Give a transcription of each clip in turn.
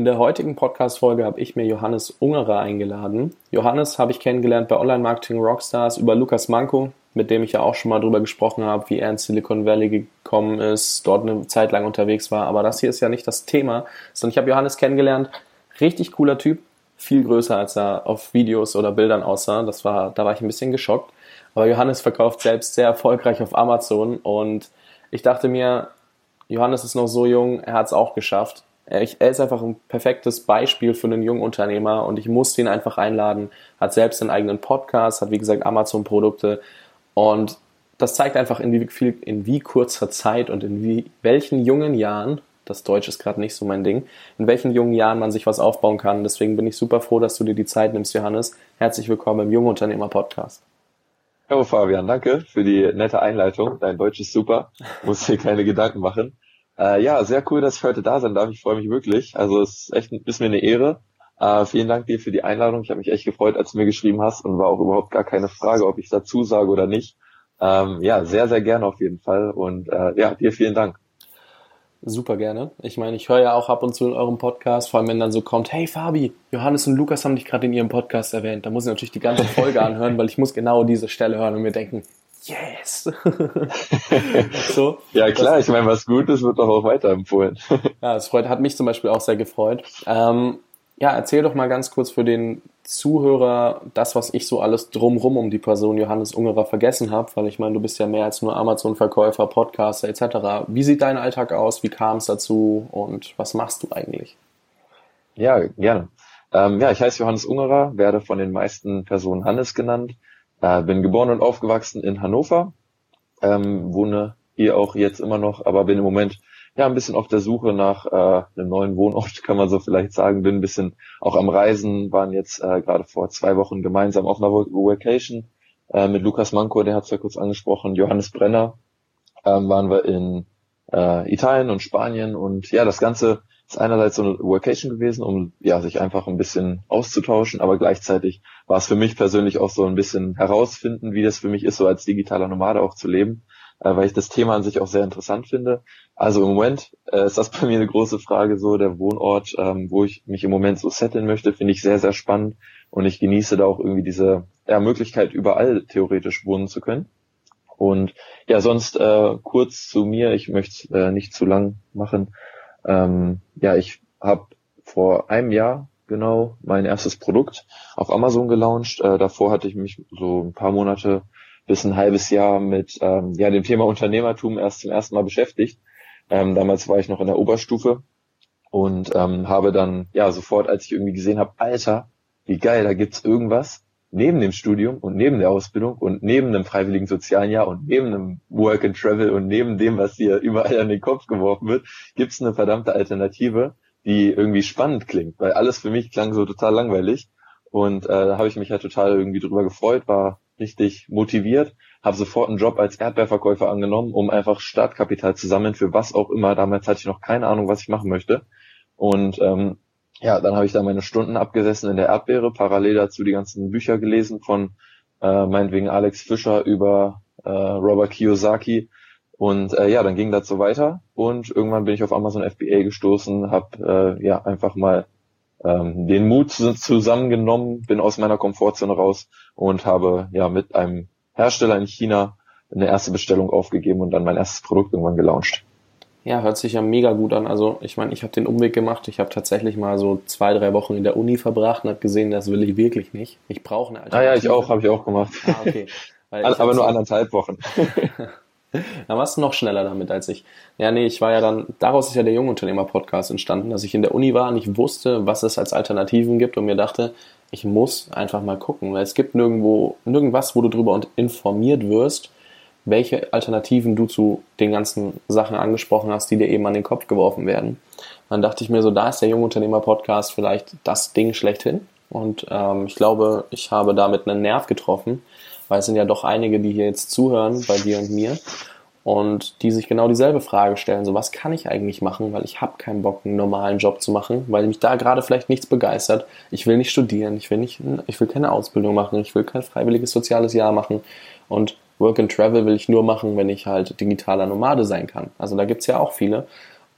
In der heutigen Podcast-Folge habe ich mir Johannes Ungerer eingeladen. Johannes habe ich kennengelernt bei Online Marketing Rockstars über Lukas Manko, mit dem ich ja auch schon mal drüber gesprochen habe, wie er in Silicon Valley gekommen ist, dort eine Zeit lang unterwegs war. Aber das hier ist ja nicht das Thema, sondern ich habe Johannes kennengelernt. Richtig cooler Typ, viel größer als er auf Videos oder Bildern aussah. Das war, da war ich ein bisschen geschockt. Aber Johannes verkauft selbst sehr erfolgreich auf Amazon und ich dachte mir, Johannes ist noch so jung, er hat es auch geschafft er ist einfach ein perfektes Beispiel für einen jungen Unternehmer und ich musste ihn einfach einladen. Hat selbst einen eigenen Podcast, hat wie gesagt Amazon-Produkte und das zeigt einfach in wie, viel, in wie kurzer Zeit und in wie, welchen jungen Jahren, das Deutsch ist gerade nicht so mein Ding, in welchen jungen Jahren man sich was aufbauen kann. Deswegen bin ich super froh, dass du dir die Zeit nimmst, Johannes. Herzlich willkommen im Jungunternehmer Podcast. Hallo Fabian, danke für die nette Einleitung. Dein Deutsch ist super, muss dir keine Gedanken machen. Äh, ja, sehr cool, dass ich heute da sein darf. Ich freue mich wirklich. Also es ist echt ist mir eine Ehre. Äh, vielen Dank dir für die Einladung. Ich habe mich echt gefreut, als du mir geschrieben hast und war auch überhaupt gar keine Frage, ob ich dazu sage oder nicht. Ähm, ja, sehr, sehr gerne auf jeden Fall. Und äh, ja, dir vielen Dank. Super gerne. Ich meine, ich höre ja auch ab und zu in eurem Podcast, vor allem wenn dann so kommt, hey Fabi, Johannes und Lukas haben dich gerade in ihrem Podcast erwähnt. Da muss ich natürlich die ganze Folge anhören, weil ich muss genau diese Stelle hören und mir denken, yes. so, ja klar, ich meine, was Gutes wird doch auch weiterempfohlen. ja, das freut, hat mich zum Beispiel auch sehr gefreut. Ähm, ja, erzähl doch mal ganz kurz für den Zuhörer das, was ich so alles drumrum um die Person Johannes Ungerer vergessen habe, weil ich meine, du bist ja mehr als nur Amazon-Verkäufer, Podcaster etc. Wie sieht dein Alltag aus? Wie kam es dazu und was machst du eigentlich? Ja, gerne. Ähm, ja, ich heiße Johannes Ungerer, werde von den meisten Personen Hannes genannt. Äh, bin geboren und aufgewachsen in Hannover, ähm, wohne hier auch jetzt immer noch, aber bin im Moment ja ein bisschen auf der Suche nach äh, einem neuen Wohnort, kann man so vielleicht sagen. Bin ein bisschen auch am Reisen, waren jetzt äh, gerade vor zwei Wochen gemeinsam auf einer Vacation äh, mit Lukas Manko, der hat es ja kurz angesprochen, Johannes Brenner, ähm, waren wir in äh, Italien und Spanien und ja, das Ganze ist einerseits so eine Workation gewesen, um ja sich einfach ein bisschen auszutauschen, aber gleichzeitig war es für mich persönlich auch so ein bisschen herausfinden, wie das für mich ist, so als digitaler Nomade auch zu leben, äh, weil ich das Thema an sich auch sehr interessant finde. Also im Moment äh, ist das bei mir eine große Frage, so der Wohnort, ähm, wo ich mich im Moment so setteln möchte, finde ich sehr, sehr spannend und ich genieße da auch irgendwie diese ja, Möglichkeit, überall theoretisch wohnen zu können. Und ja, sonst äh, kurz zu mir, ich möchte äh, nicht zu lang machen. Ähm, ja, ich habe vor einem Jahr genau mein erstes Produkt auf Amazon gelauncht. Äh, davor hatte ich mich so ein paar Monate bis ein halbes Jahr mit ähm, ja, dem Thema Unternehmertum erst zum ersten Mal beschäftigt. Ähm, damals war ich noch in der Oberstufe und ähm, habe dann ja sofort, als ich irgendwie gesehen habe, Alter, wie geil, da gibt's irgendwas, neben dem Studium und neben der Ausbildung und neben einem freiwilligen sozialen Jahr und neben einem Work and Travel und neben dem, was dir überall an den Kopf geworfen wird, gibt es eine verdammte Alternative, die irgendwie spannend klingt, weil alles für mich klang so total langweilig. Und äh, da habe ich mich halt total irgendwie drüber gefreut, war richtig motiviert, habe sofort einen Job als Erdbeerverkäufer angenommen, um einfach Startkapital zu sammeln für was auch immer. Damals hatte ich noch keine Ahnung, was ich machen möchte. Und ähm, ja, dann habe ich da meine Stunden abgesessen in der Erdbeere, parallel dazu die ganzen Bücher gelesen von äh, meinetwegen Alex Fischer über äh, Robert Kiyosaki. Und äh, ja, dann ging das so weiter und irgendwann bin ich auf Amazon FBA gestoßen, habe äh, ja einfach mal ähm, den Mut zusammengenommen, bin aus meiner Komfortzone raus und habe ja mit einem Hersteller in China eine erste Bestellung aufgegeben und dann mein erstes Produkt irgendwann gelauncht. Ja, hört sich ja mega gut an. Also ich meine, ich habe den Umweg gemacht. Ich habe tatsächlich mal so zwei, drei Wochen in der Uni verbracht und habe gesehen, das will ich wirklich nicht. Ich brauche eine Alternative. Ah ja, ich auch, habe ich auch gemacht. Ah, okay. Aber nur anderthalb Wochen. dann warst du noch schneller damit als ich. Ja, nee, ich war ja dann, daraus ist ja der Jungunternehmer-Podcast entstanden, dass ich in der Uni war und ich wusste, was es als Alternativen gibt und mir dachte, ich muss einfach mal gucken, weil es gibt nirgendwo, nirgendwas, wo du darüber informiert wirst, welche Alternativen du zu den ganzen Sachen angesprochen hast, die dir eben an den Kopf geworfen werden. Dann dachte ich mir so, da ist der Jungunternehmer-Podcast vielleicht das Ding schlechthin. Und ähm, ich glaube, ich habe damit einen Nerv getroffen, weil es sind ja doch einige, die hier jetzt zuhören, bei dir und mir, und die sich genau dieselbe Frage stellen, so was kann ich eigentlich machen, weil ich habe keinen Bock, einen normalen Job zu machen, weil mich da gerade vielleicht nichts begeistert. Ich will nicht studieren, ich will nicht, ich will keine Ausbildung machen, ich will kein freiwilliges soziales Jahr machen und Work and Travel will ich nur machen, wenn ich halt digitaler Nomade sein kann. Also da gibt's ja auch viele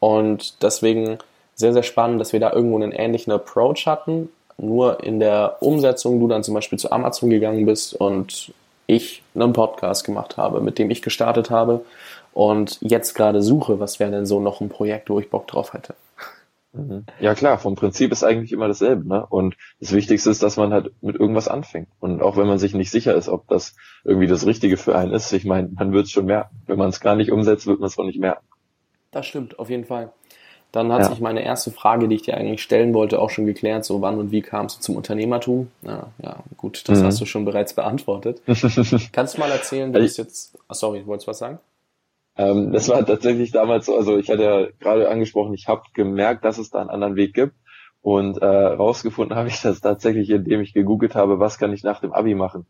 und deswegen sehr, sehr spannend, dass wir da irgendwo einen ähnlichen Approach hatten, nur in der Umsetzung du dann zum Beispiel zu Amazon gegangen bist und ich einen Podcast gemacht habe, mit dem ich gestartet habe und jetzt gerade suche, was wäre denn so noch ein Projekt, wo ich Bock drauf hätte. Mhm. Ja klar, vom Prinzip ist eigentlich immer dasselbe, ne? Und das Wichtigste ist, dass man halt mit irgendwas anfängt. Und auch wenn man sich nicht sicher ist, ob das irgendwie das Richtige für einen ist, ich meine, man wird es schon merken. Wenn man es gar nicht umsetzt, wird man es auch nicht merken. Das stimmt, auf jeden Fall. Dann hat ja. sich meine erste Frage, die ich dir eigentlich stellen wollte, auch schon geklärt. So, wann und wie kamst du zum Unternehmertum? Ja, ja gut, das mhm. hast du schon bereits beantwortet. Kannst du mal erzählen, wie es jetzt, oh, sorry, wolltest du was sagen? Ähm, das war tatsächlich damals so, also ich hatte ja gerade angesprochen, ich habe gemerkt, dass es da einen anderen Weg gibt. Und äh, rausgefunden habe ich das tatsächlich, indem ich gegoogelt habe, was kann ich nach dem Abi machen.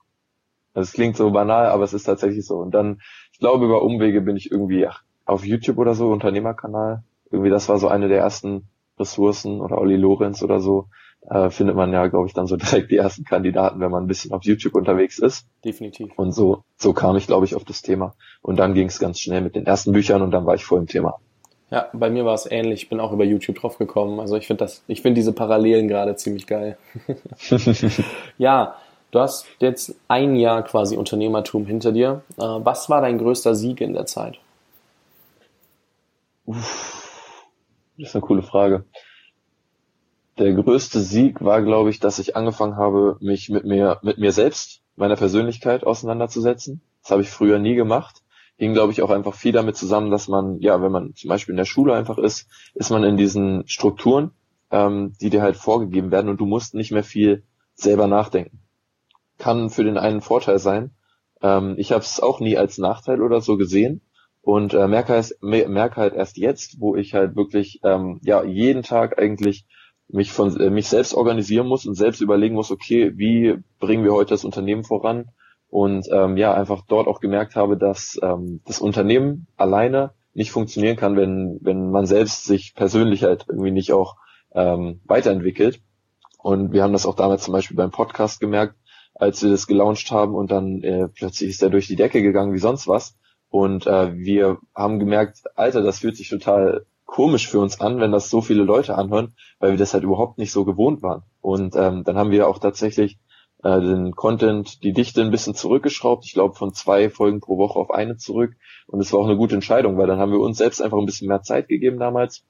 Das klingt so banal, aber es ist tatsächlich so. Und dann, ich glaube, über Umwege bin ich irgendwie ach, auf YouTube oder so, Unternehmerkanal, irgendwie das war so eine der ersten Ressourcen oder Olli Lorenz oder so, äh, findet man ja, glaube ich, dann so direkt die ersten Kandidaten, wenn man ein bisschen auf YouTube unterwegs ist. Definitiv. Und so, so kam ich, glaube ich, auf das Thema. Und dann ging es ganz schnell mit den ersten Büchern und dann war ich voll im Thema. Ja, bei mir war es ähnlich. Ich bin auch über YouTube drauf gekommen. Also ich finde das, ich finde diese Parallelen gerade ziemlich geil. ja, du hast jetzt ein Jahr quasi Unternehmertum hinter dir. Äh, was war dein größter Sieg in der Zeit? Uff das ist eine coole Frage. Der größte Sieg war, glaube ich, dass ich angefangen habe, mich mit mir, mit mir selbst, meiner Persönlichkeit auseinanderzusetzen. Das habe ich früher nie gemacht. Hing, glaube ich, auch einfach viel damit zusammen, dass man, ja, wenn man zum Beispiel in der Schule einfach ist, ist man in diesen Strukturen, ähm, die dir halt vorgegeben werden und du musst nicht mehr viel selber nachdenken. Kann für den einen Vorteil sein. Ähm, ich habe es auch nie als Nachteil oder so gesehen, und äh, merke, merke halt erst jetzt, wo ich halt wirklich ähm, ja jeden Tag eigentlich mich von äh, mich selbst organisieren muss und selbst überlegen muss, okay, wie bringen wir heute das Unternehmen voran? Und ähm, ja, einfach dort auch gemerkt habe, dass ähm, das Unternehmen alleine nicht funktionieren kann, wenn, wenn man selbst sich persönlich halt irgendwie nicht auch ähm, weiterentwickelt. Und wir haben das auch damals zum Beispiel beim Podcast gemerkt, als wir das gelauncht haben und dann äh, plötzlich ist er durch die Decke gegangen wie sonst was. Und äh, wir haben gemerkt, Alter, das fühlt sich total komisch für uns an, wenn das so viele Leute anhören, weil wir das halt überhaupt nicht so gewohnt waren. Und ähm, dann haben wir auch tatsächlich äh, den Content, die Dichte ein bisschen zurückgeschraubt. Ich glaube von zwei Folgen pro Woche auf eine zurück. Und es war auch eine gute Entscheidung, weil dann haben wir uns selbst einfach ein bisschen mehr Zeit gegeben damals,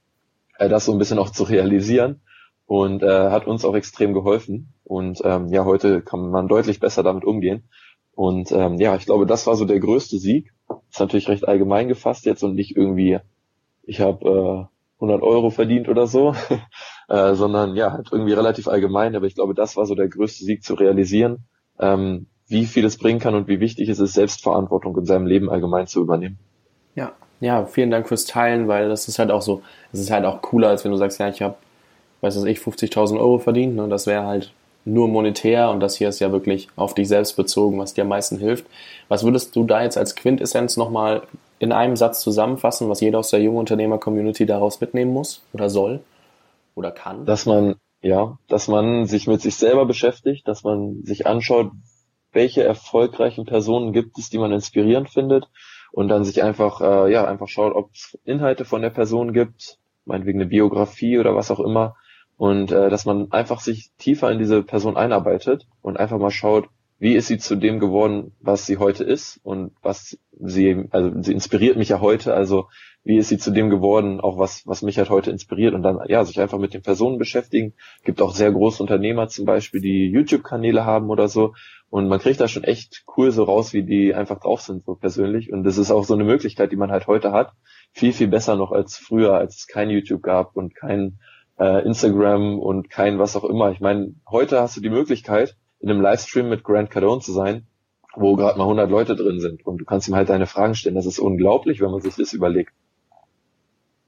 äh, das so ein bisschen auch zu realisieren. Und äh, hat uns auch extrem geholfen. Und ähm, ja, heute kann man deutlich besser damit umgehen. Und ähm, ja, ich glaube, das war so der größte Sieg. Ist natürlich recht allgemein gefasst jetzt und nicht irgendwie, ich habe äh, 100 Euro verdient oder so, äh, sondern ja, halt irgendwie relativ allgemein. Aber ich glaube, das war so der größte Sieg zu realisieren, ähm, wie viel es bringen kann und wie wichtig es ist, Selbstverantwortung in seinem Leben allgemein zu übernehmen. Ja, ja, vielen Dank fürs Teilen, weil das ist halt auch so, es ist halt auch cooler, als wenn du sagst, ja, ich habe, weiß was ich, 50.000 Euro verdient. Ne? Das wäre halt nur monetär und das hier ist ja wirklich auf dich selbst bezogen, was dir am meisten hilft. Was würdest du da jetzt als Quintessenz nochmal in einem Satz zusammenfassen, was jeder aus der Jungunternehmer-Community daraus mitnehmen muss oder soll oder kann? Dass man, ja, dass man sich mit sich selber beschäftigt, dass man sich anschaut, welche erfolgreichen Personen gibt es, die man inspirierend findet und dann sich einfach, äh, ja, einfach schaut, ob es Inhalte von der Person gibt, meinetwegen eine Biografie oder was auch immer, und äh, dass man einfach sich tiefer in diese Person einarbeitet und einfach mal schaut, wie ist sie zu dem geworden, was sie heute ist und was sie, also sie inspiriert mich ja heute, also wie ist sie zu dem geworden, auch was, was mich halt heute inspiriert und dann, ja, sich einfach mit den Personen beschäftigen. Gibt auch sehr große Unternehmer zum Beispiel, die YouTube-Kanäle haben oder so und man kriegt da schon echt cool so raus, wie die einfach drauf sind, so persönlich und das ist auch so eine Möglichkeit, die man halt heute hat. Viel, viel besser noch als früher, als es kein YouTube gab und kein äh, Instagram und kein was auch immer. Ich meine, heute hast du die Möglichkeit, in einem Livestream mit Grant Cardone zu sein wo gerade mal 100 Leute drin sind und du kannst ihm halt deine Fragen stellen. Das ist unglaublich, wenn man sich das überlegt.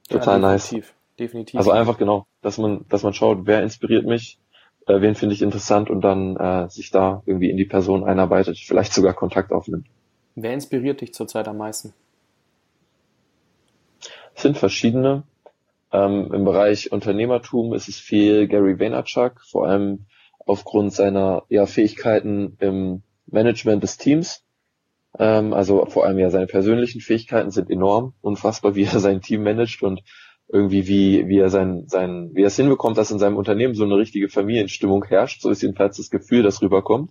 Total ja, definitiv, nice. Definitiv. Also einfach genau, dass man, dass man schaut, wer inspiriert mich, äh, wen finde ich interessant und dann äh, sich da irgendwie in die Person einarbeitet, vielleicht sogar Kontakt aufnimmt. Wer inspiriert dich zurzeit am meisten? Es sind verschiedene. Ähm, Im Bereich Unternehmertum ist es viel Gary Vaynerchuk, vor allem aufgrund seiner ja, Fähigkeiten im Management des Teams. Ähm, also vor allem ja seine persönlichen Fähigkeiten sind enorm, unfassbar, wie er sein Team managt und irgendwie wie, wie er sein, sein, wie er es hinbekommt, dass in seinem Unternehmen so eine richtige Familienstimmung herrscht. So ist jedenfalls das Gefühl, das rüberkommt.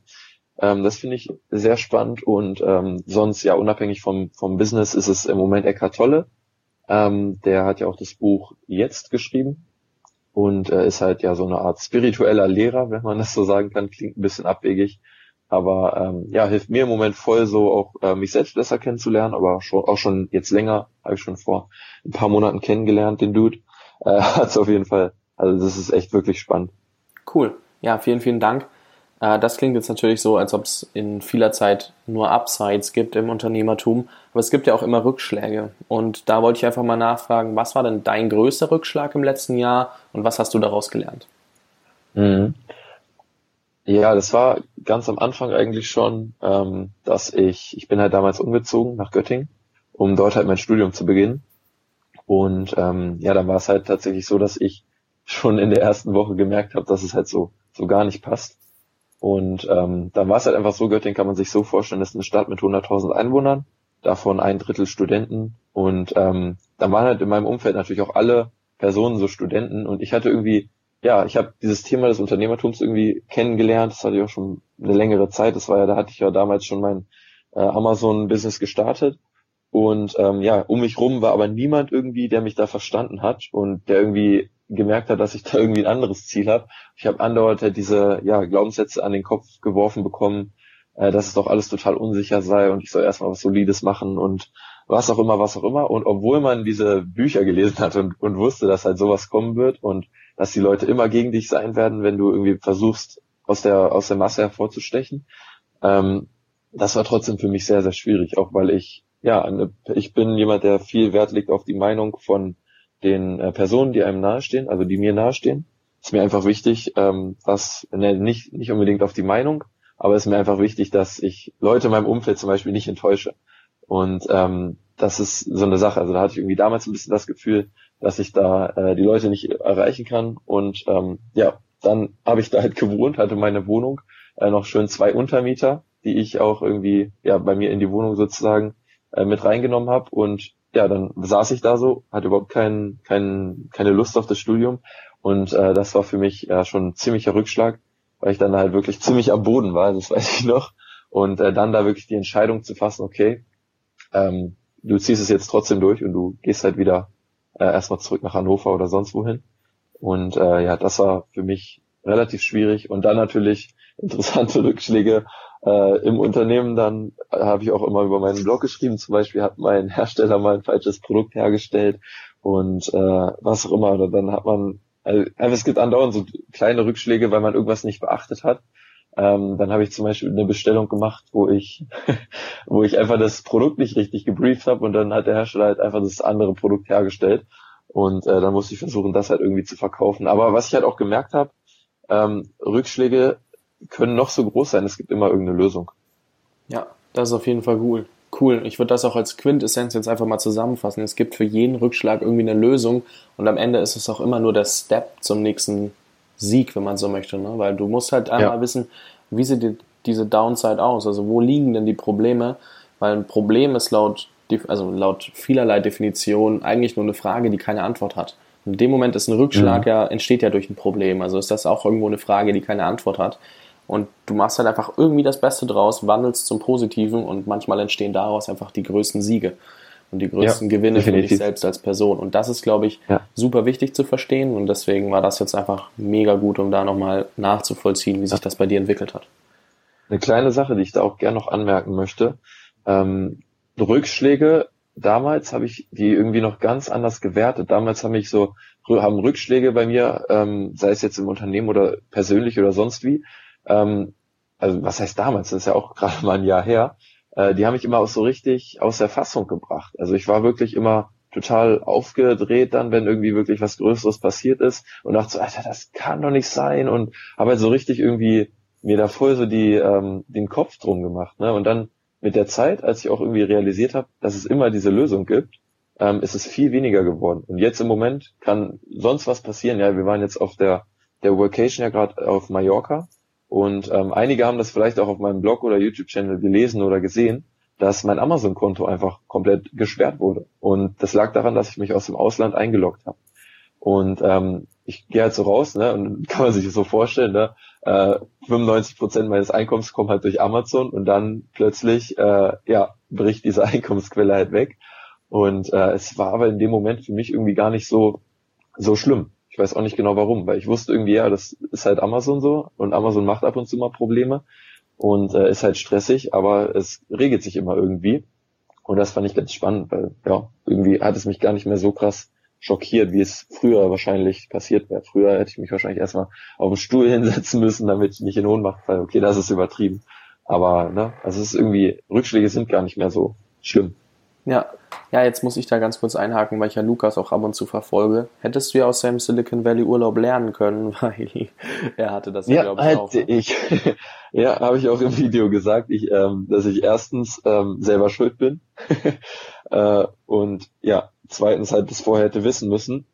Ähm, das finde ich sehr spannend und ähm, sonst ja unabhängig vom, vom Business ist es im Moment Eckhart Tolle. Ähm, der hat ja auch das Buch Jetzt geschrieben und äh, ist halt ja so eine Art spiritueller Lehrer, wenn man das so sagen kann. Klingt ein bisschen abwegig, aber ähm, ja, hilft mir im Moment voll so auch äh, mich selbst besser kennenzulernen, aber schon, auch schon jetzt länger, habe ich schon vor ein paar Monaten kennengelernt, den Dude. Äh, hat's auf jeden Fall. Also das ist echt wirklich spannend. Cool. Ja, vielen, vielen Dank. Äh, das klingt jetzt natürlich so, als ob es in vieler Zeit nur Upsides gibt im Unternehmertum, aber es gibt ja auch immer Rückschläge. Und da wollte ich einfach mal nachfragen, was war denn dein größter Rückschlag im letzten Jahr und was hast du daraus gelernt? Mhm. Ja, das war ganz am Anfang eigentlich schon, ähm, dass ich, ich bin halt damals umgezogen nach Göttingen, um dort halt mein Studium zu beginnen. Und ähm, ja, dann war es halt tatsächlich so, dass ich schon in der ersten Woche gemerkt habe, dass es halt so, so gar nicht passt. Und ähm, dann war es halt einfach so, Göttingen kann man sich so vorstellen, das ist eine Stadt mit 100.000 Einwohnern, davon ein Drittel Studenten. Und ähm, dann waren halt in meinem Umfeld natürlich auch alle Personen so Studenten. Und ich hatte irgendwie ja, ich habe dieses Thema des Unternehmertums irgendwie kennengelernt. Das hatte ich auch schon eine längere Zeit. Das war ja, da hatte ich ja damals schon mein äh, Amazon-Business gestartet. Und ähm, ja, um mich rum war aber niemand irgendwie, der mich da verstanden hat und der irgendwie gemerkt hat, dass ich da irgendwie ein anderes Ziel habe. Ich habe andauernd halt diese ja, Glaubenssätze an den Kopf geworfen bekommen, äh, dass es doch alles total unsicher sei und ich soll erstmal was Solides machen und was auch immer, was auch immer. Und obwohl man diese Bücher gelesen hat und, und wusste, dass halt sowas kommen wird und dass die Leute immer gegen dich sein werden, wenn du irgendwie versuchst, aus der, aus der Masse hervorzustechen. Ähm, das war trotzdem für mich sehr, sehr schwierig, auch weil ich, ja, ich bin jemand, der viel Wert legt auf die Meinung von den äh, Personen, die einem nahestehen, also die mir nahestehen. Ist mir einfach wichtig, ähm, was, ne, nicht, nicht unbedingt auf die Meinung, aber ist mir einfach wichtig, dass ich Leute in meinem Umfeld zum Beispiel nicht enttäusche. Und ähm, das ist so eine Sache. Also da hatte ich irgendwie damals ein bisschen das Gefühl, dass ich da äh, die Leute nicht erreichen kann. Und ähm, ja, dann habe ich da halt gewohnt, hatte meine Wohnung, äh, noch schön zwei Untermieter, die ich auch irgendwie ja bei mir in die Wohnung sozusagen äh, mit reingenommen habe. Und ja, dann saß ich da so, hatte überhaupt kein, kein, keine Lust auf das Studium. Und äh, das war für mich ja schon ein ziemlicher Rückschlag, weil ich dann halt wirklich ziemlich am Boden war, das weiß ich noch. Und äh, dann da wirklich die Entscheidung zu fassen, okay, ähm, du ziehst es jetzt trotzdem durch und du gehst halt wieder äh, erstmal zurück nach Hannover oder sonst wohin. Und äh, ja, das war für mich relativ schwierig. Und dann natürlich interessante Rückschläge äh, im Unternehmen. Dann habe ich auch immer über meinen Blog geschrieben. Zum Beispiel hat mein Hersteller mal ein falsches Produkt hergestellt und äh, was auch immer. Oder dann hat man, also, es gibt andauernd so kleine Rückschläge, weil man irgendwas nicht beachtet hat. Ähm, dann habe ich zum Beispiel eine Bestellung gemacht, wo ich, wo ich einfach das Produkt nicht richtig gebrieft habe und dann hat der Hersteller halt einfach das andere Produkt hergestellt und äh, dann musste ich versuchen, das halt irgendwie zu verkaufen. Aber was ich halt auch gemerkt habe, ähm, Rückschläge können noch so groß sein, es gibt immer irgendeine Lösung. Ja, das ist auf jeden Fall cool. Cool. Ich würde das auch als Quintessenz jetzt einfach mal zusammenfassen. Es gibt für jeden Rückschlag irgendwie eine Lösung und am Ende ist es auch immer nur der Step zum nächsten Sieg, wenn man so möchte. Ne? Weil du musst halt einmal ja. wissen, wie sieht die, diese Downside aus? Also wo liegen denn die Probleme? Weil ein Problem ist laut, also laut vielerlei Definition eigentlich nur eine Frage, die keine Antwort hat. In dem Moment ist ein Rückschlag mhm. ja, entsteht ja durch ein Problem. Also ist das auch irgendwo eine Frage, die keine Antwort hat. Und du machst halt einfach irgendwie das Beste draus, wandelst zum Positiven und manchmal entstehen daraus einfach die größten Siege und die größten ja, Gewinne definitiv. für dich selbst als Person. Und das ist, glaube ich, ja. super wichtig zu verstehen. Und deswegen war das jetzt einfach mega gut, um da nochmal nachzuvollziehen, wie sich das bei dir entwickelt hat. Eine kleine Sache, die ich da auch gerne noch anmerken möchte. Ähm, Rückschläge, damals habe ich die irgendwie noch ganz anders gewertet. Damals habe ich so, haben Rückschläge bei mir, ähm, sei es jetzt im Unternehmen oder persönlich oder sonst wie, ähm, also was heißt damals, das ist ja auch gerade mal ein Jahr her, äh, die haben mich immer auch so richtig aus der Fassung gebracht. Also ich war wirklich immer total aufgedreht dann, wenn irgendwie wirklich was Größeres passiert ist und dachte so, Alter, das kann doch nicht sein und habe halt so richtig irgendwie mir da voll so die, ähm, den Kopf drum gemacht. Ne? Und dann mit der Zeit, als ich auch irgendwie realisiert habe, dass es immer diese Lösung gibt, ähm, ist es viel weniger geworden. Und jetzt im Moment kann sonst was passieren. Ja, wir waren jetzt auf der, der Vacation ja gerade auf Mallorca und ähm, einige haben das vielleicht auch auf meinem Blog oder YouTube-Channel gelesen oder gesehen, dass mein Amazon-Konto einfach komplett gesperrt wurde. Und das lag daran, dass ich mich aus dem Ausland eingeloggt habe. Und ähm, ich gehe halt so raus, ne, und kann man sich so vorstellen, ne, äh, 95 Prozent meines Einkommens kommen halt durch Amazon und dann plötzlich, äh, ja, bricht diese Einkommensquelle halt weg. Und äh, es war aber in dem Moment für mich irgendwie gar nicht so so schlimm. Ich weiß auch nicht genau warum, weil ich wusste irgendwie, ja, das ist halt Amazon so und Amazon macht ab und zu mal Probleme und äh, ist halt stressig, aber es regelt sich immer irgendwie. Und das fand ich ganz spannend, weil ja, irgendwie hat es mich gar nicht mehr so krass schockiert, wie es früher wahrscheinlich passiert wäre. Früher hätte ich mich wahrscheinlich erstmal auf den Stuhl hinsetzen müssen, damit ich nicht in Ohnmacht falle. Okay, das ist übertrieben. Aber ne, also es ist irgendwie, Rückschläge sind gar nicht mehr so schlimm. Ja, ja, jetzt muss ich da ganz kurz einhaken, weil ich ja Lukas auch ab und zu verfolge. Hättest du ja aus seinem Silicon Valley Urlaub lernen können, weil er hatte das ja, glaube ich, auch. Ne? ich. ja, habe ich auch im Video gesagt, ich, ähm, dass ich erstens ähm, selber schuld bin äh, und ja, zweitens halt das vorher hätte wissen müssen,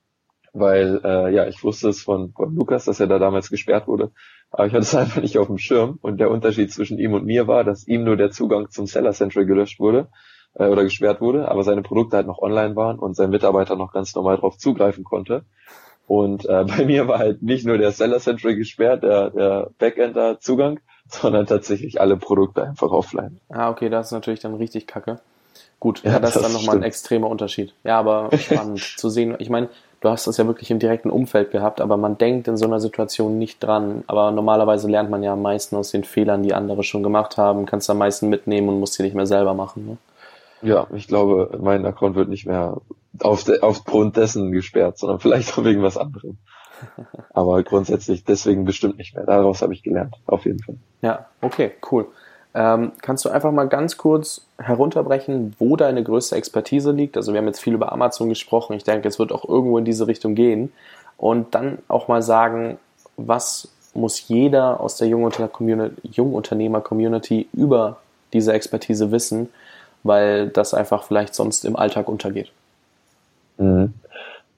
weil äh, ja, ich wusste es von, von Lukas, dass er da damals gesperrt wurde, aber ich hatte es einfach nicht auf dem Schirm und der Unterschied zwischen ihm und mir war, dass ihm nur der Zugang zum Seller Central gelöscht wurde äh, oder gesperrt wurde, aber seine Produkte halt noch online waren und sein Mitarbeiter noch ganz normal darauf zugreifen konnte. Und äh, bei mir war halt nicht nur der Seller Central gesperrt, der, der Backender Zugang, sondern tatsächlich alle Produkte einfach offline. Ah, okay, das ist natürlich dann richtig kacke. Gut, ja, das, das ist dann nochmal ein extremer Unterschied. Ja, aber spannend zu sehen. Ich meine, du hast das ja wirklich im direkten Umfeld gehabt, aber man denkt in so einer Situation nicht dran. Aber normalerweise lernt man ja am meisten aus den Fehlern, die andere schon gemacht haben, kannst am meisten mitnehmen und musst sie nicht mehr selber machen. Ne? Ja, ich glaube, mein Account wird nicht mehr auf de, aufgrund dessen gesperrt, sondern vielleicht auch wegen was anderem. Aber grundsätzlich deswegen bestimmt nicht mehr. Daraus habe ich gelernt, auf jeden Fall. Ja, okay, cool. Ähm, kannst du einfach mal ganz kurz herunterbrechen, wo deine größte Expertise liegt? Also wir haben jetzt viel über Amazon gesprochen. Ich denke, es wird auch irgendwo in diese Richtung gehen. Und dann auch mal sagen, was muss jeder aus der Jungunternehmer-Community über diese Expertise wissen, weil das einfach vielleicht sonst im Alltag untergeht? Mhm.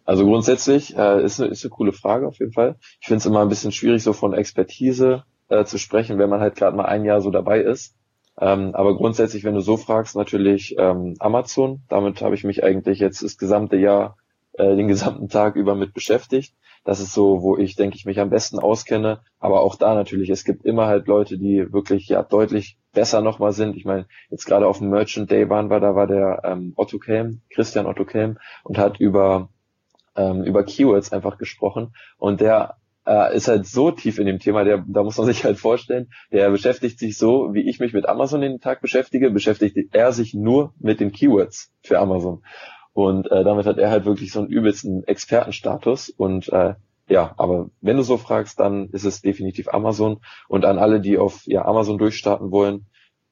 Also grundsätzlich äh, ist, eine, ist eine coole Frage auf jeden Fall. Ich finde es immer ein bisschen schwierig, so von Expertise äh, zu sprechen, wenn man halt gerade mal ein Jahr so dabei ist. Ähm, aber grundsätzlich, wenn du so fragst, natürlich ähm, Amazon. Damit habe ich mich eigentlich jetzt das gesamte Jahr, äh, den gesamten Tag über mit beschäftigt. Das ist so, wo ich, denke ich, mich am besten auskenne. Aber auch da natürlich, es gibt immer halt Leute, die wirklich ja deutlich besser nochmal sind. Ich meine, jetzt gerade auf dem Merchant Day waren wir, da war der ähm, Otto Kelm, Christian Otto Kelm, und hat über, ähm, über Keywords einfach gesprochen. Und der äh, ist halt so tief in dem Thema, der, da muss man sich halt vorstellen, der beschäftigt sich so, wie ich mich mit Amazon den Tag beschäftige, beschäftigt er sich nur mit den Keywords für Amazon. Und äh, damit hat er halt wirklich so einen übelsten Expertenstatus. Und äh, ja, aber wenn du so fragst, dann ist es definitiv Amazon. Und an alle, die auf ja, Amazon durchstarten wollen,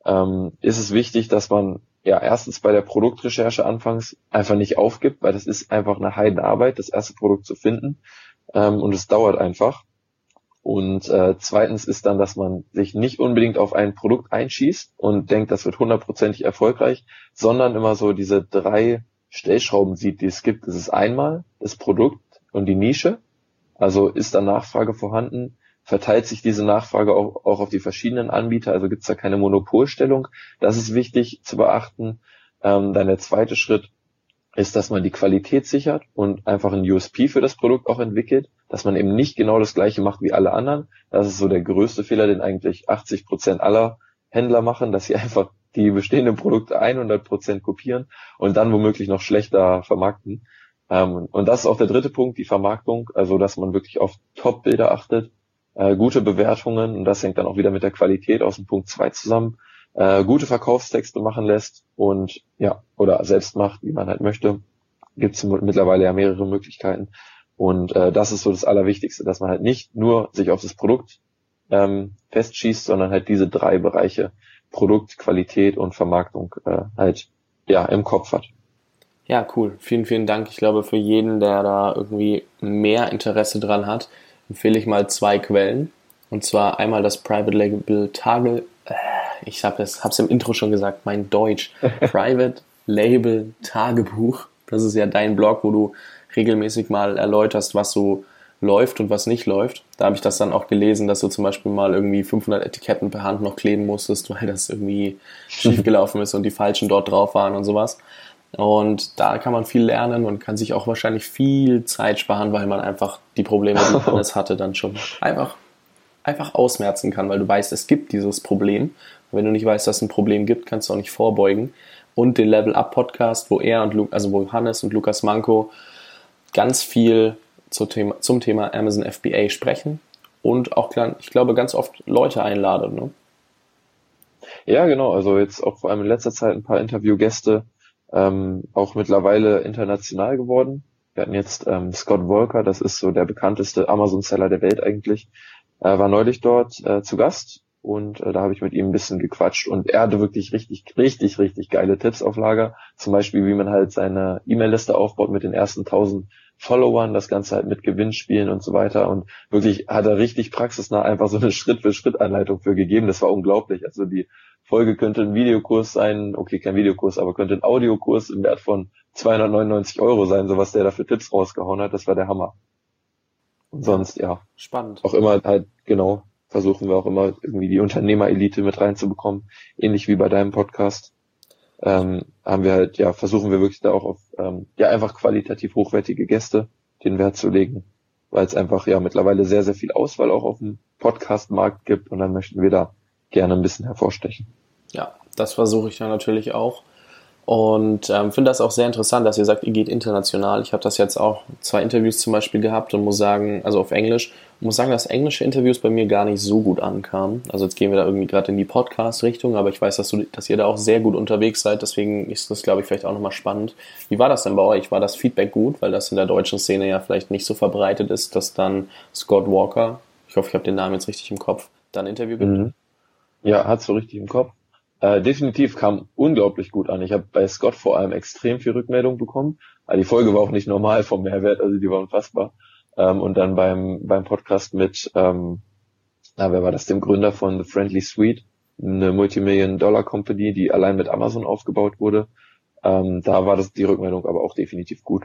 ähm, ist es wichtig, dass man ja erstens bei der Produktrecherche anfangs einfach nicht aufgibt, weil das ist einfach eine Heidenarbeit, das erste Produkt zu finden. Ähm, und es dauert einfach. Und äh, zweitens ist dann, dass man sich nicht unbedingt auf ein Produkt einschießt und denkt, das wird hundertprozentig erfolgreich, sondern immer so diese drei Stellschrauben sieht, die es gibt. Das ist einmal das Produkt und die Nische. Also ist da Nachfrage vorhanden? Verteilt sich diese Nachfrage auch, auch auf die verschiedenen Anbieter? Also gibt es da keine Monopolstellung? Das ist wichtig zu beachten. Ähm, dann der zweite Schritt ist, dass man die Qualität sichert und einfach ein USP für das Produkt auch entwickelt, dass man eben nicht genau das gleiche macht wie alle anderen. Das ist so der größte Fehler, den eigentlich 80 Prozent aller Händler machen, dass sie einfach die bestehenden Produkte 100 Prozent kopieren und dann womöglich noch schlechter vermarkten. Ähm, und das ist auch der dritte Punkt, die Vermarktung, also dass man wirklich auf Top-Bilder achtet, äh, gute Bewertungen und das hängt dann auch wieder mit der Qualität aus dem Punkt zwei zusammen, äh, gute Verkaufstexte machen lässt und ja, oder selbst macht, wie man halt möchte. Gibt es mittlerweile ja mehrere Möglichkeiten. Und äh, das ist so das Allerwichtigste, dass man halt nicht nur sich auf das Produkt ähm, festschießt, sondern halt diese drei Bereiche Produkt, Qualität und Vermarktung äh, halt ja im Kopf hat. Ja, cool. Vielen, vielen Dank. Ich glaube, für jeden, der da irgendwie mehr Interesse dran hat, empfehle ich mal zwei Quellen. Und zwar einmal das Private Label Tage, äh, ich habe es hab's im Intro schon gesagt, mein Deutsch. Private Label Tagebuch. Das ist ja dein Blog, wo du regelmäßig mal erläuterst, was so läuft und was nicht läuft. Da habe ich das dann auch gelesen, dass du zum Beispiel mal irgendwie 500 Etiketten per Hand noch kleben musstest, weil das irgendwie schiefgelaufen ist und die falschen dort drauf waren und sowas. Und da kann man viel lernen und kann sich auch wahrscheinlich viel Zeit sparen, weil man einfach die Probleme, die man alles hatte, dann schon einfach, einfach ausmerzen kann, weil du weißt, es gibt dieses Problem. Wenn du nicht weißt, dass es ein Problem gibt, kannst du auch nicht vorbeugen. Und den Level Up Podcast, wo er und Lu also wo Hannes und Lukas Manko ganz viel zum Thema, zum Thema Amazon FBA sprechen und auch, ich glaube, ganz oft Leute einladen. Ne? Ja, genau. Also jetzt auch vor allem in letzter Zeit ein paar Interviewgäste, ähm, auch mittlerweile international geworden. Wir hatten jetzt ähm, Scott Volker, das ist so der bekannteste Amazon-Seller der Welt eigentlich, äh, war neulich dort äh, zu Gast und äh, da habe ich mit ihm ein bisschen gequatscht und er hatte wirklich richtig, richtig, richtig geile Tipps auf Lager. Zum Beispiel, wie man halt seine E-Mail-Liste aufbaut mit den ersten 1000 Followern, das Ganze halt mit Gewinnspielen und so weiter und wirklich hat er richtig praxisnah einfach so eine Schritt-für-Schritt-Anleitung für gegeben. Das war unglaublich. Also die Folge könnte ein Videokurs sein, okay, kein Videokurs, aber könnte ein Audiokurs im Wert von 299 Euro sein, so was der da für Tipps rausgehauen hat. Das war der Hammer. Und sonst, ja. Spannend. Auch immer halt, genau, versuchen wir auch immer irgendwie die Unternehmerelite mit reinzubekommen, ähnlich wie bei deinem Podcast. Ähm, haben wir halt, ja, versuchen wir wirklich da auch auf, ähm, ja, einfach qualitativ hochwertige Gäste den Wert zu legen, weil es einfach ja mittlerweile sehr, sehr viel Auswahl auch auf dem Podcast-Markt gibt und dann möchten wir da gerne ein bisschen hervorstechen. Ja, das versuche ich ja natürlich auch. Und ähm, finde das auch sehr interessant, dass ihr sagt, ihr geht international. Ich habe das jetzt auch zwei Interviews zum Beispiel gehabt und muss sagen, also auf Englisch, muss sagen, dass englische Interviews bei mir gar nicht so gut ankamen. Also jetzt gehen wir da irgendwie gerade in die Podcast-Richtung, aber ich weiß, dass, du, dass ihr da auch sehr gut unterwegs seid. Deswegen ist das, glaube ich, vielleicht auch nochmal spannend. Wie war das denn bei euch? War das Feedback gut? Weil das in der deutschen Szene ja vielleicht nicht so verbreitet ist, dass dann Scott Walker, ich hoffe, ich habe den Namen jetzt richtig im Kopf, dann Interview gibt. Mhm. Ja, hat so richtig im Kopf. Äh, definitiv kam unglaublich gut an. Ich habe bei Scott vor allem extrem viel Rückmeldung bekommen. Aber die Folge war auch nicht normal vom Mehrwert, also die war unfassbar. Ähm, und dann beim, beim Podcast mit, ähm, na, wer war das, dem Gründer von The Friendly Suite, eine Multimillion-Dollar-Company, die allein mit Amazon aufgebaut wurde. Ähm, da war das die Rückmeldung aber auch definitiv gut.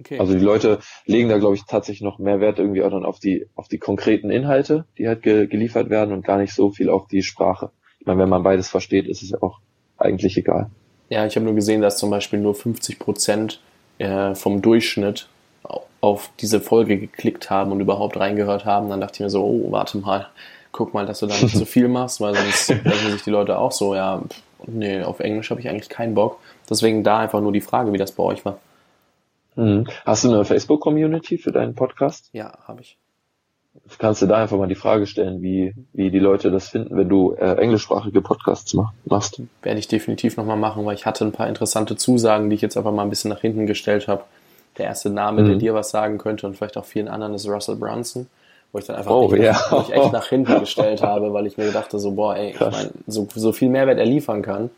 Okay. Also die Leute legen da, glaube ich, tatsächlich noch mehr Wert irgendwie auch dann auf die, auf die konkreten Inhalte, die halt ge geliefert werden und gar nicht so viel auf die Sprache. Ich meine, wenn man beides versteht, ist es ja auch eigentlich egal. Ja, ich habe nur gesehen, dass zum Beispiel nur 50 Prozent äh, vom Durchschnitt auf diese Folge geklickt haben und überhaupt reingehört haben. Dann dachte ich mir so, oh, warte mal, guck mal, dass du da nicht so viel machst, weil sonst denken sich die Leute auch so, ja, nee, auf Englisch habe ich eigentlich keinen Bock. Deswegen da einfach nur die Frage, wie das bei euch war. Mhm. Hast du eine Facebook-Community für deinen Podcast? Ja, habe ich kannst du da einfach mal die Frage stellen, wie, wie die Leute das finden, wenn du äh, englischsprachige Podcasts mach, machst. Werde ich definitiv nochmal machen, weil ich hatte ein paar interessante Zusagen, die ich jetzt einfach mal ein bisschen nach hinten gestellt habe. Der erste Name, mhm. der dir was sagen könnte und vielleicht auch vielen anderen, ist Russell Brunson, wo ich dann einfach oh, echt, ja. wo ich echt nach hinten gestellt habe, weil ich mir gedachte, so, boah, ey, ich mein, so, so viel Mehrwert er liefern kann,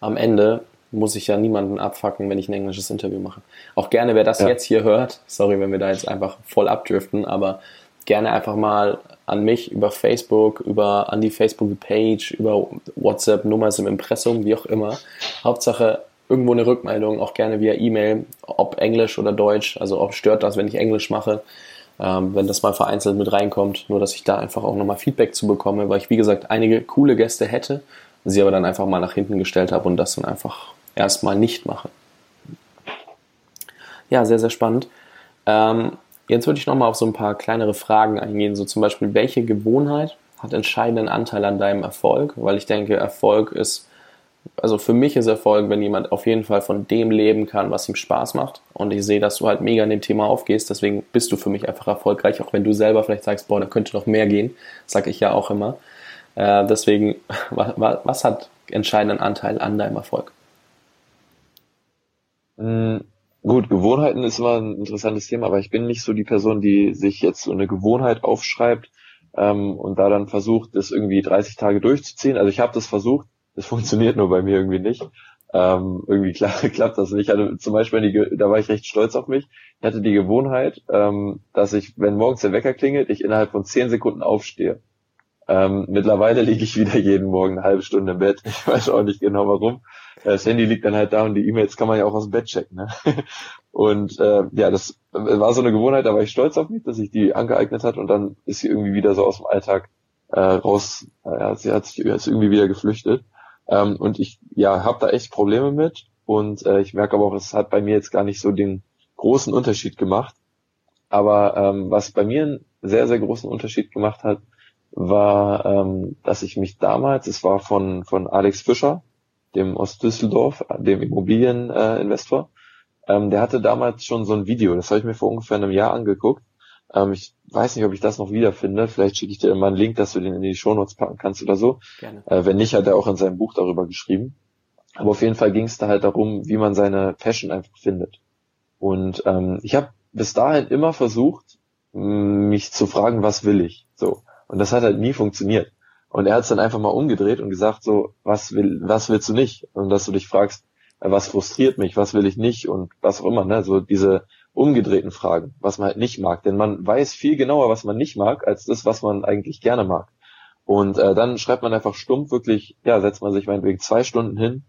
am Ende muss ich ja niemanden abfacken, wenn ich ein englisches Interview mache. Auch gerne, wer das ja. jetzt hier hört, sorry, wenn wir da jetzt einfach voll abdriften, aber gerne einfach mal an mich über Facebook, über an die Facebook-Page, über WhatsApp, Nummer ist im Impressum, wie auch immer. Hauptsache irgendwo eine Rückmeldung, auch gerne via E-Mail, ob Englisch oder Deutsch. Also ob stört das, wenn ich Englisch mache, ähm, wenn das mal vereinzelt mit reinkommt. Nur, dass ich da einfach auch nochmal Feedback zu bekomme, weil ich, wie gesagt, einige coole Gäste hätte, sie aber dann einfach mal nach hinten gestellt habe und das dann einfach erstmal nicht mache. Ja, sehr, sehr spannend. Ähm, Jetzt würde ich nochmal auf so ein paar kleinere Fragen eingehen, so zum Beispiel, welche Gewohnheit hat entscheidenden Anteil an deinem Erfolg? Weil ich denke, Erfolg ist, also für mich ist Erfolg, wenn jemand auf jeden Fall von dem leben kann, was ihm Spaß macht. Und ich sehe, dass du halt mega in dem Thema aufgehst, deswegen bist du für mich einfach erfolgreich, auch wenn du selber vielleicht sagst, boah, da könnte noch mehr gehen, sage ich ja auch immer. Äh, deswegen, was, hat entscheidenden Anteil an deinem Erfolg? Mm, Gut, Gewohnheiten ist immer ein interessantes Thema, aber ich bin nicht so die Person, die sich jetzt so eine Gewohnheit aufschreibt ähm, und da dann versucht, das irgendwie 30 Tage durchzuziehen. Also ich habe das versucht, das funktioniert nur bei mir irgendwie nicht. Ähm, irgendwie klar, klappt das nicht. Ich hatte zum Beispiel, die, da war ich recht stolz auf mich. Ich hatte die Gewohnheit, ähm, dass ich, wenn morgens der Wecker klingelt, ich innerhalb von 10 Sekunden aufstehe. Ähm, mittlerweile liege ich wieder jeden Morgen eine halbe Stunde im Bett. Ich weiß auch nicht genau warum. Das Handy liegt dann halt da und die E-Mails kann man ja auch aus dem Bett checken. Ne? Und äh, ja, das war so eine Gewohnheit, da war ich stolz auf mich, dass ich die angeeignet hat und dann ist sie irgendwie wieder so aus dem Alltag äh, raus, äh, sie hat sich ist irgendwie wieder geflüchtet. Ähm, und ich ja habe da echt Probleme mit und äh, ich merke aber auch, es hat bei mir jetzt gar nicht so den großen Unterschied gemacht. Aber ähm, was bei mir einen sehr, sehr großen Unterschied gemacht hat, war, ähm, dass ich mich damals, es war von, von Alex Fischer, dem aus Düsseldorf, dem Immobilieninvestor, äh, ähm, der hatte damals schon so ein Video, das habe ich mir vor ungefähr einem Jahr angeguckt. Ähm, ich weiß nicht, ob ich das noch wiederfinde. Vielleicht schicke ich dir mal einen Link, dass du den in die Shownotes packen kannst oder so. Gerne. Äh, wenn nicht, hat er auch in seinem Buch darüber geschrieben. Aber auf jeden Fall ging es da halt darum, wie man seine Passion einfach findet. Und ähm, ich habe bis dahin immer versucht, mich zu fragen, was will ich? So. Und das hat halt nie funktioniert. Und er hat es dann einfach mal umgedreht und gesagt, so, was will, was willst du nicht? Und dass du dich fragst, äh, was frustriert mich, was will ich nicht und was auch immer, ne? So diese umgedrehten Fragen, was man halt nicht mag. Denn man weiß viel genauer, was man nicht mag, als das, was man eigentlich gerne mag. Und äh, dann schreibt man einfach stumpf wirklich, ja, setzt man sich meinetwegen zwei Stunden hin,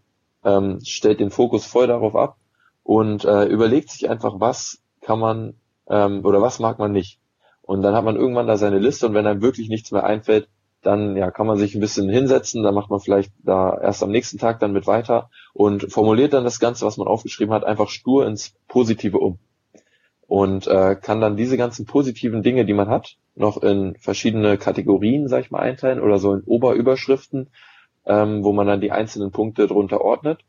ähm, stellt den Fokus voll darauf ab und äh, überlegt sich einfach, was kann man ähm, oder was mag man nicht. Und dann hat man irgendwann da seine Liste und wenn einem wirklich nichts mehr einfällt, dann ja, kann man sich ein bisschen hinsetzen, dann macht man vielleicht da erst am nächsten Tag dann mit weiter und formuliert dann das Ganze, was man aufgeschrieben hat, einfach stur ins Positive um. Und äh, kann dann diese ganzen positiven Dinge, die man hat, noch in verschiedene Kategorien, sag ich mal, einteilen oder so in Oberüberschriften, ähm, wo man dann die einzelnen Punkte drunter ordnet.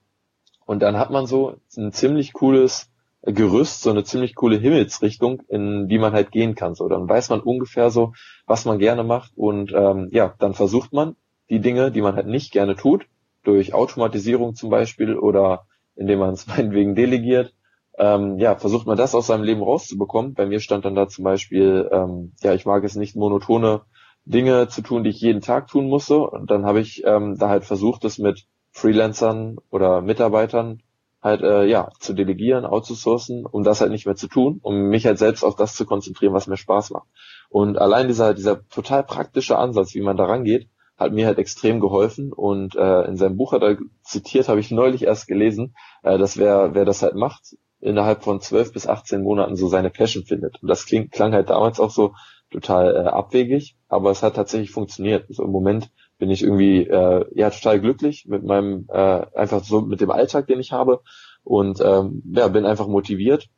Und dann hat man so ein ziemlich cooles Gerüst, so eine ziemlich coole Himmelsrichtung, in die man halt gehen kann. So, dann weiß man ungefähr so, was man gerne macht und ähm, ja, dann versucht man die Dinge, die man halt nicht gerne tut, durch Automatisierung zum Beispiel oder indem man es meinetwegen delegiert, ähm, ja, versucht man das aus seinem Leben rauszubekommen. Bei mir stand dann da zum Beispiel, ähm, ja, ich mag es nicht monotone Dinge zu tun, die ich jeden Tag tun musste. Und dann habe ich ähm, da halt versucht, das mit Freelancern oder Mitarbeitern halt äh, ja zu delegieren, outzusourcen, um das halt nicht mehr zu tun, um mich halt selbst auf das zu konzentrieren, was mir Spaß macht. Und allein dieser dieser total praktische Ansatz, wie man da rangeht, hat mir halt extrem geholfen und äh, in seinem Buch hat er zitiert, habe ich neulich erst gelesen, äh, dass wer wer das halt macht, innerhalb von zwölf bis 18 Monaten so seine Passion findet. Und das klingt, klang halt damals auch so total äh, abwegig, aber es hat tatsächlich funktioniert. Also im Moment bin ich irgendwie äh, ja total glücklich mit meinem äh, einfach so mit dem Alltag, den ich habe und ähm, ja bin einfach motiviert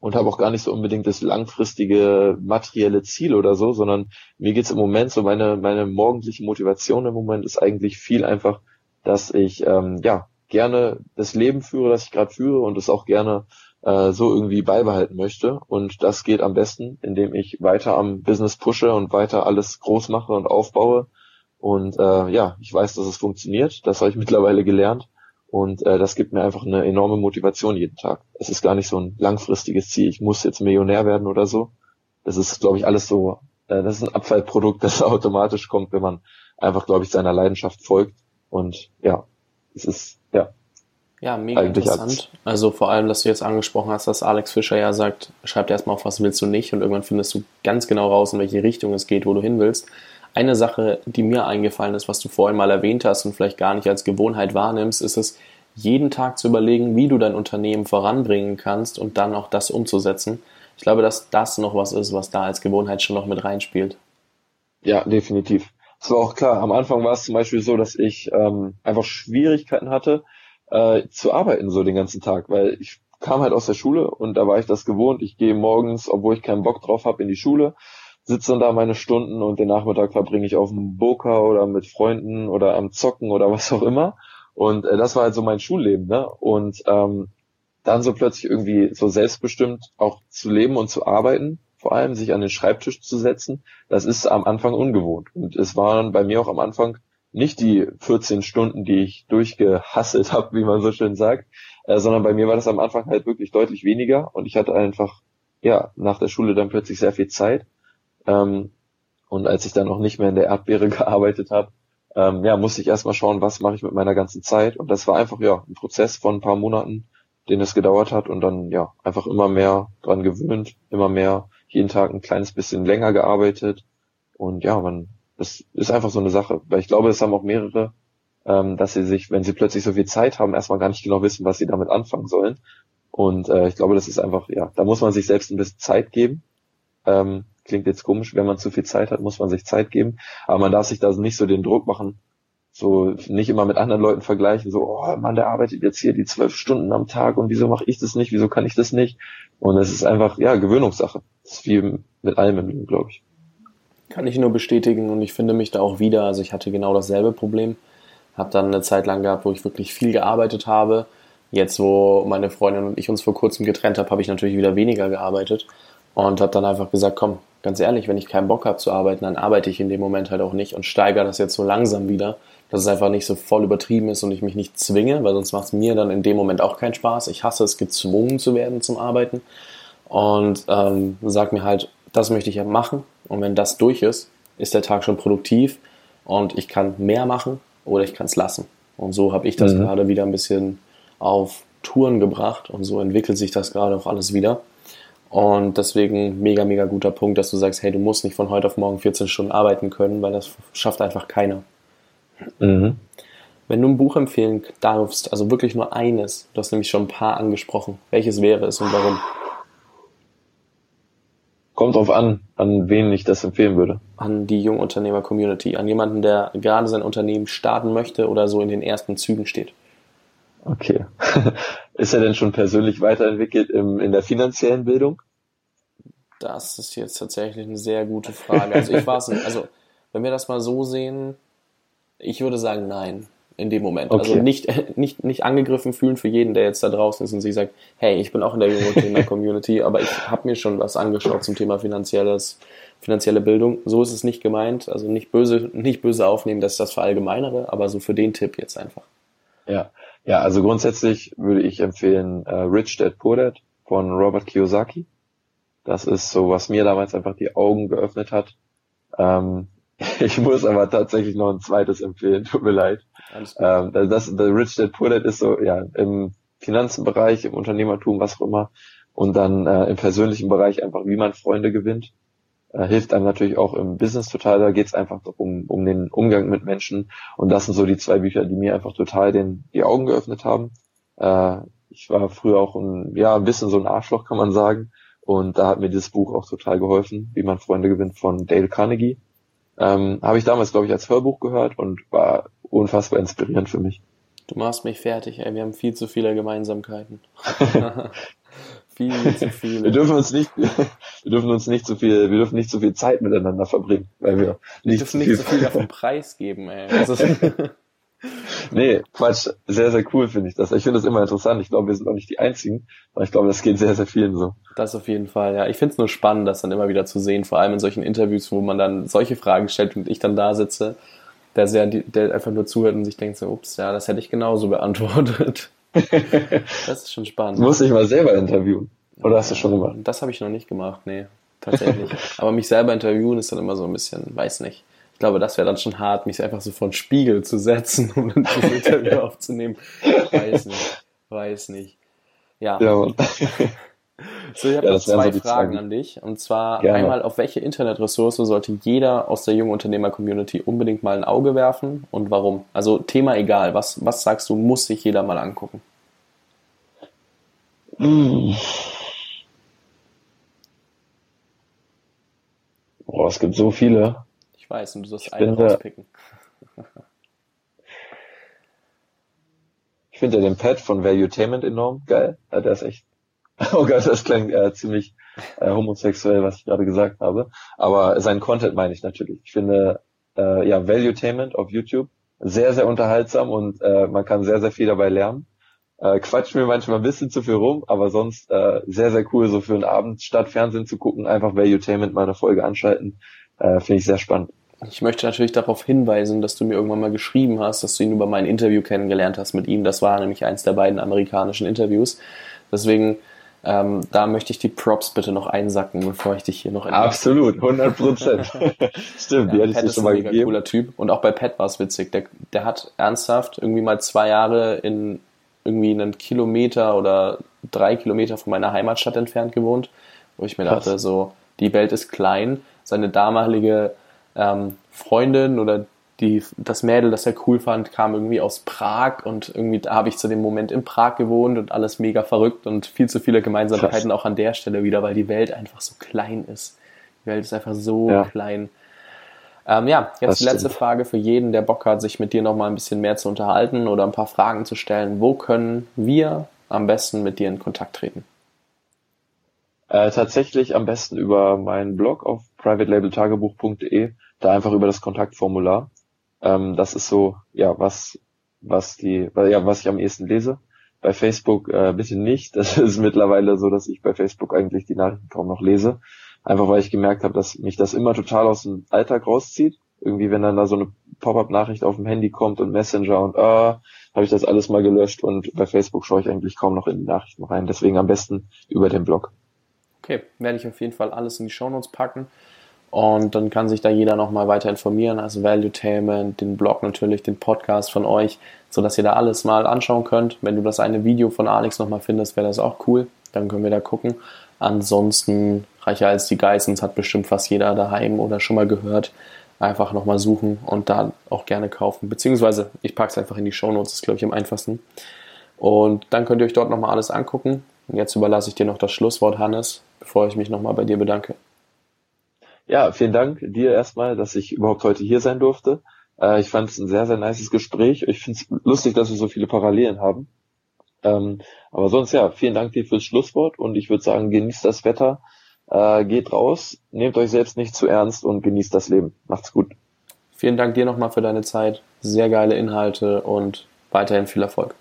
und habe auch gar nicht so unbedingt das langfristige materielle Ziel oder so, sondern mir geht's im Moment so meine meine morgendliche Motivation im Moment ist eigentlich viel einfach, dass ich ähm, ja gerne das Leben führe, das ich gerade führe und es auch gerne äh, so irgendwie beibehalten möchte. Und das geht am besten, indem ich weiter am Business pushe und weiter alles groß mache und aufbaue und äh, ja, ich weiß, dass es funktioniert. Das habe ich mittlerweile gelernt. Und äh, das gibt mir einfach eine enorme Motivation jeden Tag. Es ist gar nicht so ein langfristiges Ziel. Ich muss jetzt Millionär werden oder so. Das ist, glaube ich, alles so, äh, das ist ein Abfallprodukt, das automatisch kommt, wenn man einfach, glaube ich, seiner Leidenschaft folgt. Und ja, es ist, ja. Ja, mega interessant. Alles. Also vor allem, dass du jetzt angesprochen hast, dass Alex Fischer ja sagt, schreib dir erstmal auf, was willst du nicht und irgendwann findest du ganz genau raus, in welche Richtung es geht, wo du hin willst. Eine Sache, die mir eingefallen ist, was du vorhin mal erwähnt hast und vielleicht gar nicht als Gewohnheit wahrnimmst, ist es, jeden Tag zu überlegen, wie du dein Unternehmen voranbringen kannst und dann auch das umzusetzen. Ich glaube, dass das noch was ist, was da als Gewohnheit schon noch mit reinspielt. Ja, definitiv. Es war auch klar, am Anfang war es zum Beispiel so, dass ich ähm, einfach Schwierigkeiten hatte, äh, zu arbeiten so den ganzen Tag, weil ich kam halt aus der Schule und da war ich das gewohnt. Ich gehe morgens, obwohl ich keinen Bock drauf habe, in die Schule, sitze dann da meine Stunden und den Nachmittag verbringe ich auf dem Boka oder mit Freunden oder am Zocken oder was auch immer. Und äh, das war halt so mein Schulleben, ne? Und ähm, dann so plötzlich irgendwie so selbstbestimmt auch zu leben und zu arbeiten, vor allem sich an den Schreibtisch zu setzen, das ist am Anfang ungewohnt. Und es waren bei mir auch am Anfang nicht die 14 Stunden, die ich durchgehasselt habe, wie man so schön sagt, äh, sondern bei mir war das am Anfang halt wirklich deutlich weniger und ich hatte einfach ja nach der Schule dann plötzlich sehr viel Zeit ähm, Und als ich dann noch nicht mehr in der Erdbeere gearbeitet habe, ähm, ja, musste ich erstmal schauen, was mache ich mit meiner ganzen Zeit. Und das war einfach ja ein Prozess von ein paar Monaten, den es gedauert hat und dann ja einfach immer mehr dran gewöhnt, immer mehr jeden Tag ein kleines bisschen länger gearbeitet. Und ja, man, das ist einfach so eine Sache. Weil ich glaube, es haben auch mehrere, ähm, dass sie sich, wenn sie plötzlich so viel Zeit haben, erstmal gar nicht genau wissen, was sie damit anfangen sollen. Und äh, ich glaube, das ist einfach, ja, da muss man sich selbst ein bisschen Zeit geben. Ähm, klingt jetzt komisch, wenn man zu viel Zeit hat, muss man sich Zeit geben. Aber man darf sich da nicht so den Druck machen, so nicht immer mit anderen Leuten vergleichen, so, oh Mann, der arbeitet jetzt hier die zwölf Stunden am Tag und wieso mache ich das nicht, wieso kann ich das nicht? Und es ist einfach, ja, Gewöhnungssache. Das ist wie mit allem im Leben, glaube ich. Kann ich nur bestätigen und ich finde mich da auch wieder. Also ich hatte genau dasselbe Problem. Habe dann eine Zeit lang gehabt, wo ich wirklich viel gearbeitet habe. Jetzt, wo meine Freundin und ich uns vor kurzem getrennt haben, habe ich natürlich wieder weniger gearbeitet und habe dann einfach gesagt, komm, ganz ehrlich, wenn ich keinen Bock habe zu arbeiten, dann arbeite ich in dem Moment halt auch nicht und steigere das jetzt so langsam wieder, dass es einfach nicht so voll übertrieben ist und ich mich nicht zwinge, weil sonst macht es mir dann in dem Moment auch keinen Spaß. Ich hasse es, gezwungen zu werden zum Arbeiten und ähm, sag mir halt, das möchte ich ja machen und wenn das durch ist, ist der Tag schon produktiv und ich kann mehr machen oder ich kann es lassen. Und so habe ich das mhm. gerade wieder ein bisschen auf Touren gebracht und so entwickelt sich das gerade auch alles wieder. Und deswegen mega, mega guter Punkt, dass du sagst, hey, du musst nicht von heute auf morgen 14 Stunden arbeiten können, weil das schafft einfach keiner. Mhm. Wenn du ein Buch empfehlen darfst, also wirklich nur eines, du hast nämlich schon ein paar angesprochen, welches wäre es und warum? Kommt drauf an, an wen ich das empfehlen würde. An die Jungunternehmer-Community, an jemanden, der gerade sein Unternehmen starten möchte oder so in den ersten Zügen steht. Okay. ist er denn schon persönlich weiterentwickelt im, in der finanziellen Bildung? Das ist jetzt tatsächlich eine sehr gute Frage. Also ich weiß nicht, also wenn wir das mal so sehen, ich würde sagen nein in dem Moment. Also okay. Also nicht, nicht, nicht angegriffen fühlen für jeden, der jetzt da draußen ist und sich sagt, hey, ich bin auch in der Community, aber ich habe mir schon was angeschaut zum Thema finanzielles, finanzielle Bildung. So ist es nicht gemeint. Also nicht böse, nicht böse aufnehmen, dass ich das verallgemeinere, aber so für den Tipp jetzt einfach. Ja, ja, also grundsätzlich würde ich empfehlen äh, Rich Dad Poor Dad von Robert Kiyosaki. Das ist so, was mir damals einfach die Augen geöffnet hat. Ähm, ich muss aber tatsächlich noch ein zweites empfehlen, tut mir leid. Ähm, das, der Rich Dad Poor Dad ist so, ja, im Finanzenbereich, im Unternehmertum, was auch immer. Und dann äh, im persönlichen Bereich einfach, wie man Freunde gewinnt äh, hilft einem natürlich auch im Business total. Da geht es einfach um, um den Umgang mit Menschen. Und das sind so die zwei Bücher, die mir einfach total den, die Augen geöffnet haben. Äh, ich war früher auch ein, ja, ein bisschen so ein Arschloch, kann man sagen. Und da hat mir dieses Buch auch total geholfen, wie man Freunde gewinnt von Dale Carnegie. Ähm, Habe ich damals, glaube ich, als Hörbuch gehört und war unfassbar inspirierend für mich. Du machst mich fertig, ey. Wir haben viel zu viele Gemeinsamkeiten. Viel zu viele. Wir dürfen uns nicht, wir dürfen uns nicht zu viel, wir dürfen nicht zu viel Zeit miteinander verbringen, weil wir nicht, dürfen nicht zu viel, viel davon preisgeben, ey. Also nee, Quatsch, sehr, sehr cool finde ich das. Ich finde das immer interessant. Ich glaube, wir sind auch nicht die Einzigen, aber ich glaube, das geht sehr, sehr vielen so. Das auf jeden Fall, ja. Ich finde es nur spannend, das dann immer wieder zu sehen, vor allem in solchen Interviews, wo man dann solche Fragen stellt und ich dann da sitze, der, sehr, der einfach nur zuhört und sich denkt so, ups, ja, das hätte ich genauso beantwortet. Das ist schon spannend. Du musst dich mal selber interviewen. Oder hast du schon gemacht? Das habe ich noch nicht gemacht, nee. Tatsächlich. Aber mich selber interviewen ist dann immer so ein bisschen, weiß nicht. Ich glaube, das wäre dann schon hart, mich einfach so vor den Spiegel zu setzen, um ein Interview aufzunehmen. Weiß nicht. Weiß nicht. Ja. ja So, ich habe ja, noch zwei so Fragen Fragen. an dich. Und zwar Gerne. einmal, auf welche Internetressource sollte jeder aus der jungen Unternehmer-Community unbedingt mal ein Auge werfen und warum? Also Thema egal, was, was sagst du, muss sich jeder mal angucken? Hm. Boah, es gibt so viele. Ich weiß, und du sollst eine rauspicken. ich finde ja den Pad von Valuetainment enorm geil. Der ist echt Oh Gott, das klang äh, ziemlich äh, homosexuell, was ich gerade gesagt habe. Aber sein Content meine ich natürlich. Ich finde, äh, ja, Valuetainment auf YouTube sehr, sehr unterhaltsam und äh, man kann sehr, sehr viel dabei lernen. Äh, quatscht mir manchmal ein bisschen zu viel rum, aber sonst äh, sehr, sehr cool, so für einen Abend statt Fernsehen zu gucken, einfach Valuetainment mal eine Folge anschalten. Äh, finde ich sehr spannend. Ich möchte natürlich darauf hinweisen, dass du mir irgendwann mal geschrieben hast, dass du ihn über mein Interview kennengelernt hast mit ihm. Das war nämlich eins der beiden amerikanischen Interviews. Deswegen Ähm, da möchte ich die Props bitte noch einsacken, bevor ich dich hier noch Absolut, 100 Prozent. Stimmt, ja, die hätte ich dir schon mal gegeben. cooler Typ. Und auch bei Pat war es witzig. Der, der hat ernsthaft irgendwie mal zwei Jahre in irgendwie einen Kilometer oder drei Kilometer von meiner Heimatstadt entfernt gewohnt, wo ich mir Krass. dachte, so, die Welt ist klein. Seine damalige ähm, Freundin oder die, das Mädel, das er cool fand, kam irgendwie aus Prag und irgendwie da habe ich zu dem Moment in Prag gewohnt und alles mega verrückt und viel zu viele Gemeinsamkeiten Krass. auch an der Stelle wieder, weil die Welt einfach so klein ist. Die Welt ist einfach so ja. klein. Ähm, ja, jetzt das die letzte stimmt. Frage für jeden, der Bock hat, sich mit dir noch mal ein bisschen mehr zu unterhalten oder ein paar Fragen zu stellen. Wo können wir am besten mit dir in Kontakt treten? Äh, tatsächlich am besten über meinen Blog auf privatelabeltagebuch.de, da einfach über das Kontaktformular. Ähm, das ist so, ja, was, was die, ja, was ich am ehesten lese. Bei Facebook äh, bitte nicht. Das ist mittlerweile so, dass ich bei Facebook eigentlich die Nachrichten kaum noch lese. Einfach weil ich gemerkt habe, dass mich das immer total aus dem Alltag rauszieht. Irgendwie, wenn dann da so eine Pop-up-Nachricht auf dem Handy kommt und Messenger und ah, habe ich das alles mal gelöscht und bei Facebook schaue ich eigentlich kaum noch in die Nachrichten rein. Deswegen am besten über den Blog. Okay, werde ich auf jeden Fall alles in die Shownotes packen. Und dann kann sich da jeder nochmal weiter informieren, also Valuetainment, den Blog natürlich, den Podcast von euch, sodass ihr da alles mal anschauen könnt. Wenn du das eine Video von Alex nochmal findest, wäre das auch cool. Dann können wir da gucken. Ansonsten, reicher als die Geissens hat bestimmt fast jeder daheim oder schon mal gehört. Einfach nochmal suchen und da auch gerne kaufen. Beziehungsweise, ich packe es einfach in die Show Notes, ist glaube ich am einfachsten. Und dann könnt ihr euch dort nochmal alles angucken. Und jetzt überlasse ich dir noch das Schlusswort, Hannes, bevor ich mich nochmal bei dir bedanke. Ja, vielen Dank dir erstmal, dass ich überhaupt heute hier sein durfte. Äh, ich fand es ein sehr, sehr nices Gespräch. Ich finde es lustig, dass wir so viele Parallelen haben. Ähm, aber sonst ja, vielen Dank dir fürs Schlusswort und ich würde sagen, genießt das Wetter, äh, geht raus, nehmt euch selbst nicht zu ernst und genießt das Leben. Macht's gut. Vielen Dank dir nochmal für deine Zeit. Sehr geile Inhalte und weiterhin viel Erfolg.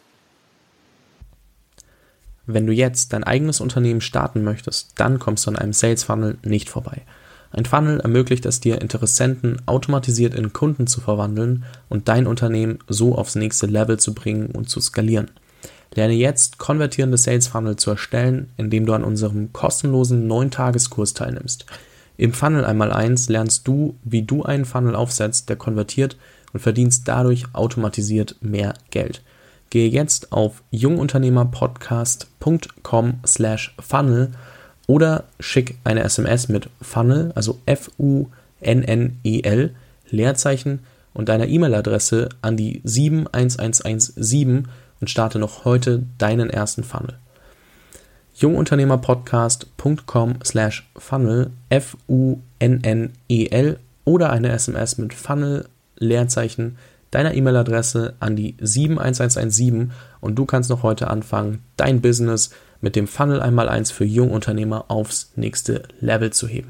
Wenn du jetzt dein eigenes Unternehmen starten möchtest, dann kommst du an einem Sales Funnel nicht vorbei. Ein Funnel ermöglicht es dir, Interessenten automatisiert in Kunden zu verwandeln und dein Unternehmen so aufs nächste Level zu bringen und zu skalieren. Lerne jetzt konvertierende Sales Funnel zu erstellen, indem du an unserem kostenlosen 9-Tageskurs teilnimmst. Im Funnel einmal eins lernst du, wie du einen Funnel aufsetzt, der konvertiert und verdienst dadurch automatisiert mehr Geld. Gehe jetzt auf jungunternehmerpodcast.com slash funnel oder schick eine SMS mit Funnel, also F-U-N-N-E-L, Leerzeichen und deiner E-Mail-Adresse an die 71117 und starte noch heute deinen ersten Funnel. jungunternehmerpodcast.com slash funnel F-U-N-N-E-L oder eine SMS mit Funnel, Leerzeichen, deiner E-Mail-Adresse an die 71117 und du kannst noch heute anfangen, dein Business mit dem Funnel einmal eins für Jungunternehmer aufs nächste Level zu heben.